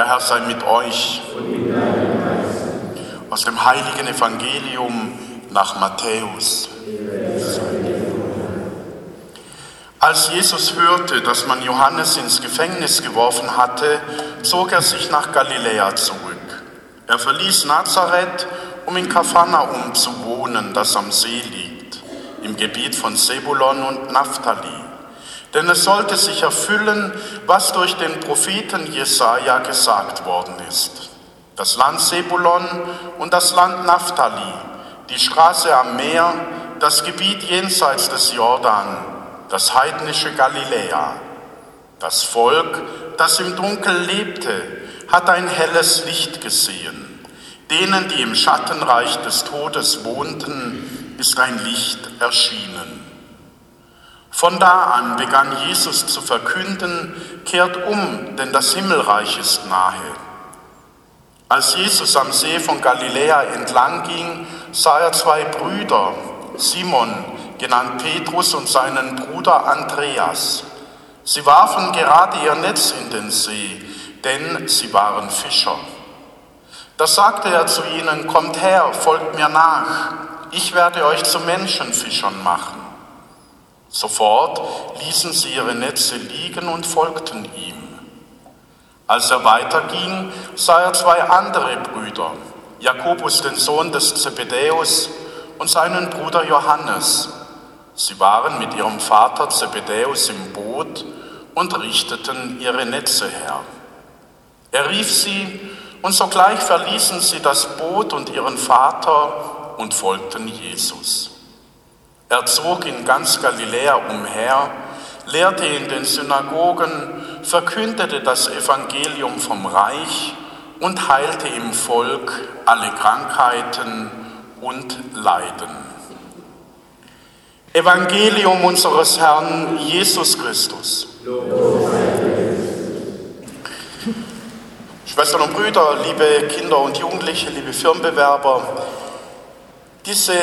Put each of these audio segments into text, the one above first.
Der Herr sei mit euch. Aus dem heiligen Evangelium nach Matthäus. Als Jesus hörte, dass man Johannes ins Gefängnis geworfen hatte, zog er sich nach Galiläa zurück. Er verließ Nazareth, um in Kapharnaum zu wohnen, das am See liegt, im Gebiet von Sebulon und Naphtali. Denn es sollte sich erfüllen, was durch den Propheten Jesaja gesagt worden ist. Das Land Sebulon und das Land Naphtali, die Straße am Meer, das Gebiet jenseits des Jordan, das heidnische Galiläa. Das Volk, das im Dunkel lebte, hat ein helles Licht gesehen. Denen, die im Schattenreich des Todes wohnten, ist ein Licht erschienen. Von da an begann Jesus zu verkünden, kehrt um, denn das Himmelreich ist nahe. Als Jesus am See von Galiläa entlang ging, sah er zwei Brüder, Simon, genannt Petrus, und seinen Bruder Andreas. Sie warfen gerade ihr Netz in den See, denn sie waren Fischer. Da sagte er zu ihnen, kommt her, folgt mir nach, ich werde euch zu Menschenfischern machen. Sofort ließen sie ihre Netze liegen und folgten ihm. Als er weiterging, sah er zwei andere Brüder, Jakobus, den Sohn des Zebedäus, und seinen Bruder Johannes. Sie waren mit ihrem Vater Zebedäus im Boot und richteten ihre Netze her. Er rief sie, und sogleich verließen sie das Boot und ihren Vater und folgten Jesus. Er zog in ganz Galiläa umher, lehrte in den Synagogen, verkündete das Evangelium vom Reich und heilte im Volk alle Krankheiten und Leiden. Evangelium unseres Herrn Jesus Christus. Schwestern und Brüder, liebe Kinder und Jugendliche, liebe Firmenbewerber, diese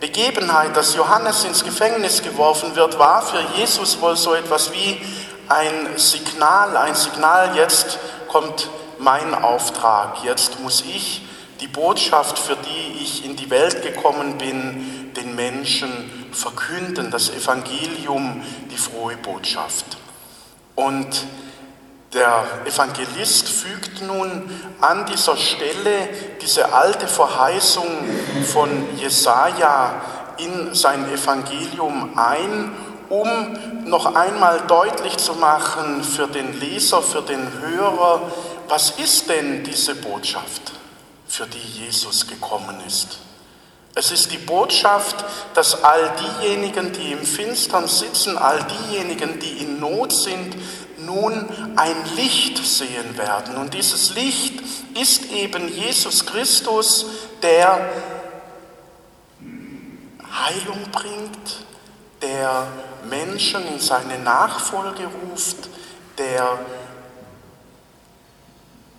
Begebenheit, dass Johannes ins Gefängnis geworfen wird, war für Jesus wohl so etwas wie ein Signal, ein Signal, jetzt kommt mein Auftrag, jetzt muss ich die Botschaft, für die ich in die Welt gekommen bin, den Menschen verkünden, das Evangelium, die frohe Botschaft. Und der Evangelist fügt nun an dieser Stelle diese alte Verheißung von Jesaja in sein Evangelium ein, um noch einmal deutlich zu machen für den Leser, für den Hörer, was ist denn diese Botschaft, für die Jesus gekommen ist? Es ist die Botschaft, dass all diejenigen, die im Finstern sitzen, all diejenigen, die in Not sind, nun ein Licht sehen werden. Und dieses Licht ist eben Jesus Christus, der Heilung bringt, der Menschen in seine Nachfolge ruft, der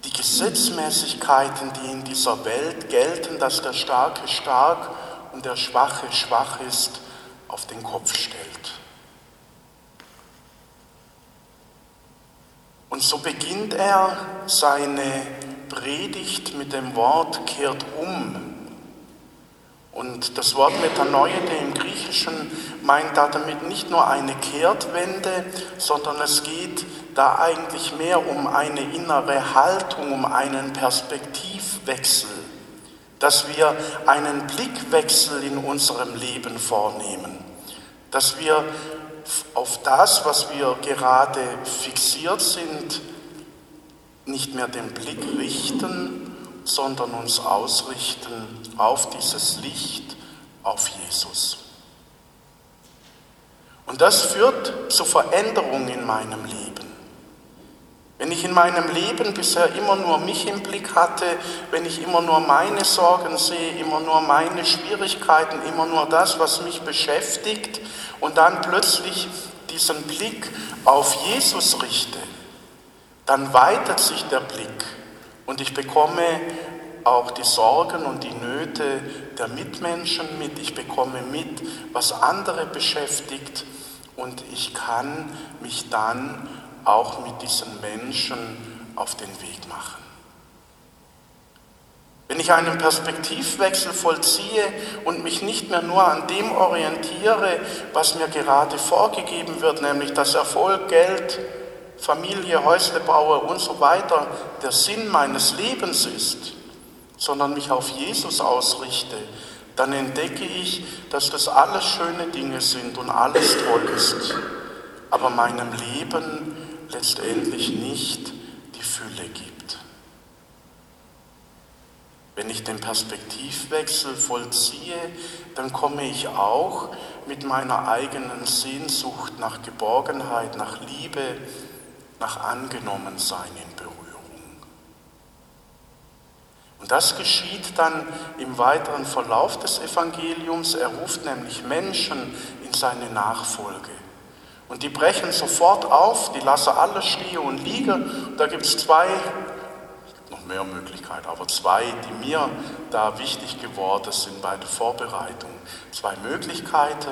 die Gesetzmäßigkeiten, die in dieser Welt gelten, dass der Starke stark und der Schwache schwach ist, auf den Kopf stellt. Und so beginnt er seine Predigt mit dem Wort kehrt um. Und das Wort Metanoide im Griechischen meint da damit nicht nur eine Kehrtwende, sondern es geht da eigentlich mehr um eine innere Haltung, um einen Perspektivwechsel, dass wir einen Blickwechsel in unserem Leben vornehmen, dass wir auf das, was wir gerade fixiert sind, nicht mehr den Blick richten, sondern uns ausrichten auf dieses Licht, auf Jesus. Und das führt zu Veränderungen in meinem Leben. Wenn ich in meinem Leben bisher immer nur mich im Blick hatte, wenn ich immer nur meine Sorgen sehe, immer nur meine Schwierigkeiten, immer nur das, was mich beschäftigt, und dann plötzlich diesen Blick auf Jesus richte, dann weitet sich der Blick und ich bekomme auch die Sorgen und die Nöte der Mitmenschen mit. Ich bekomme mit, was andere beschäftigt und ich kann mich dann auch mit diesen Menschen auf den Weg machen. Wenn ich einen Perspektivwechsel vollziehe und mich nicht mehr nur an dem orientiere, was mir gerade vorgegeben wird, nämlich dass Erfolg, Geld, Familie, Häusle baue und so weiter der Sinn meines Lebens ist, sondern mich auf Jesus ausrichte, dann entdecke ich, dass das alles schöne Dinge sind und alles toll ist, aber meinem Leben letztendlich nicht die Fülle gibt. Wenn ich den Perspektivwechsel vollziehe, dann komme ich auch mit meiner eigenen Sehnsucht nach Geborgenheit, nach Liebe, nach Angenommensein in Berührung. Und das geschieht dann im weiteren Verlauf des Evangeliums. Er ruft nämlich Menschen in seine Nachfolge. Und die brechen sofort auf, die lassen alles stehen und liegen. Da gibt es zwei mehr Möglichkeiten, aber zwei, die mir da wichtig geworden sind bei der Vorbereitung. Zwei Möglichkeiten.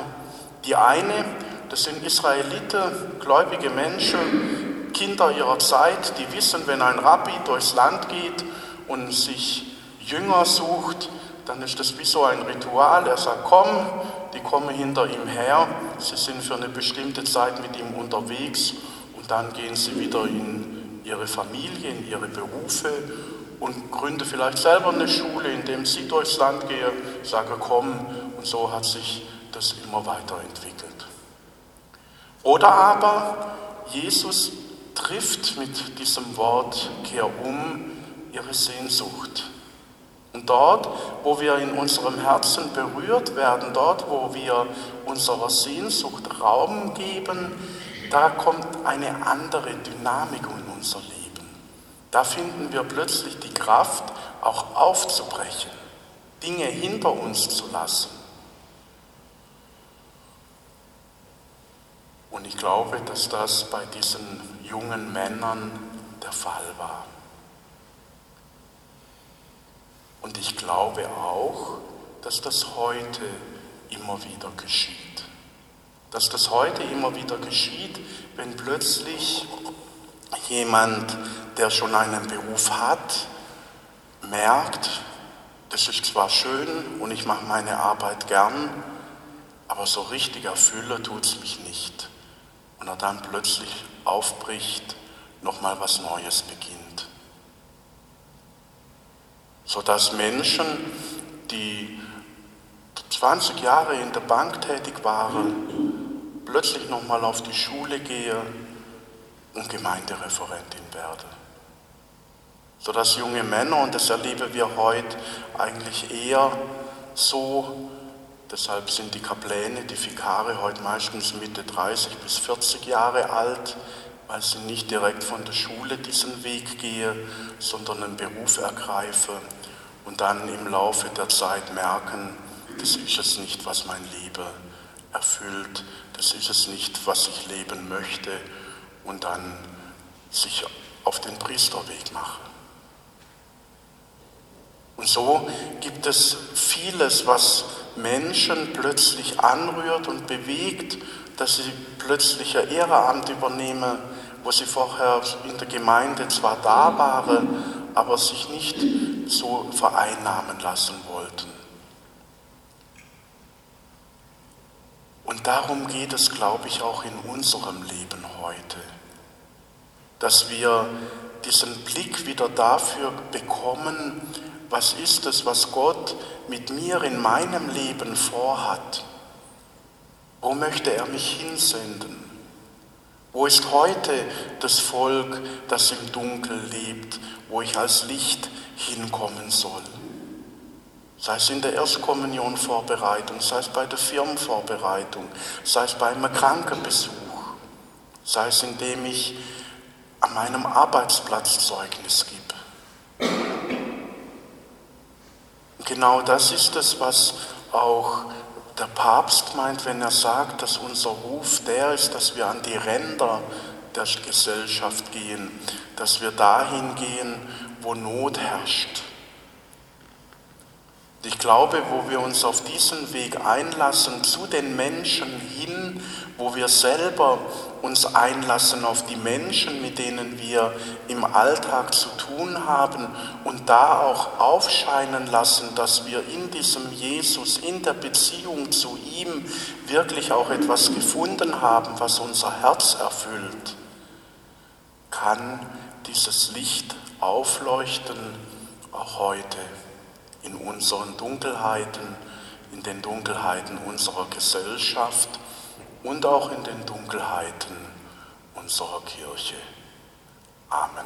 Die eine, das sind Israeliten, gläubige Menschen, Kinder ihrer Zeit, die wissen, wenn ein Rabbi durchs Land geht und sich Jünger sucht, dann ist das wie so ein Ritual. Er sagt, komm, die kommen hinter ihm her, sie sind für eine bestimmte Zeit mit ihm unterwegs und dann gehen sie wieder in ihre Familie, in ihre Berufe und gründe vielleicht selber eine Schule, indem sie durchs Land gehe, sage komm und so hat sich das immer weiterentwickelt. Oder aber Jesus trifft mit diesem Wort Kehr um ihre Sehnsucht. Und dort, wo wir in unserem Herzen berührt werden, dort, wo wir unserer Sehnsucht Raum geben, da kommt eine andere Dynamik in unser Leben. Da finden wir plötzlich die Kraft, auch aufzubrechen, Dinge hinter uns zu lassen. Und ich glaube, dass das bei diesen jungen Männern der Fall war. Und ich glaube auch, dass das heute immer wieder geschieht. Dass das heute immer wieder geschieht, wenn plötzlich jemand, der schon einen Beruf hat, merkt, das ist zwar schön und ich mache meine Arbeit gern, aber so richtig erfüllen tut es mich nicht. Und er dann plötzlich aufbricht, nochmal was Neues beginnt. Sodass Menschen, die 20 Jahre in der Bank tätig waren, plötzlich nochmal auf die Schule gehen und Gemeindereferentin werde. Sodass junge Männer, und das erleben wir heute eigentlich eher so, deshalb sind die Kapläne, die Vikare heute meistens Mitte 30 bis 40 Jahre alt, weil sie nicht direkt von der Schule diesen Weg gehen, sondern einen Beruf ergreifen und dann im Laufe der Zeit merken, das ist es nicht, was mein Leben erfüllt, das ist es nicht, was ich leben möchte und dann sich auf den Priesterweg machen. Und so gibt es vieles, was Menschen plötzlich anrührt und bewegt, dass sie plötzlich ein Ehrenamt übernehmen, wo sie vorher in der Gemeinde zwar da waren, aber sich nicht so vereinnahmen lassen wollten. Und darum geht es, glaube ich, auch in unserem Leben heute dass wir diesen Blick wieder dafür bekommen, was ist es, was Gott mit mir in meinem Leben vorhat. Wo möchte er mich hinsenden? Wo ist heute das Volk, das im Dunkel lebt, wo ich als Licht hinkommen soll? Sei es in der Erstkommunionvorbereitung, sei es bei der Firmenvorbereitung, sei es beim Krankenbesuch, sei es indem ich an meinem Arbeitsplatz Zeugnis gib. Genau das ist es, was auch der Papst meint, wenn er sagt, dass unser Ruf der ist, dass wir an die Ränder der Gesellschaft gehen, dass wir dahin gehen, wo Not herrscht. Ich glaube, wo wir uns auf diesen Weg einlassen, zu den Menschen hin, wo wir selber uns einlassen auf die Menschen, mit denen wir im Alltag zu tun haben und da auch aufscheinen lassen, dass wir in diesem Jesus, in der Beziehung zu ihm wirklich auch etwas gefunden haben, was unser Herz erfüllt, kann dieses Licht aufleuchten, auch heute in unseren Dunkelheiten, in den Dunkelheiten unserer Gesellschaft und auch in den Dunkelheiten unserer Kirche. Amen.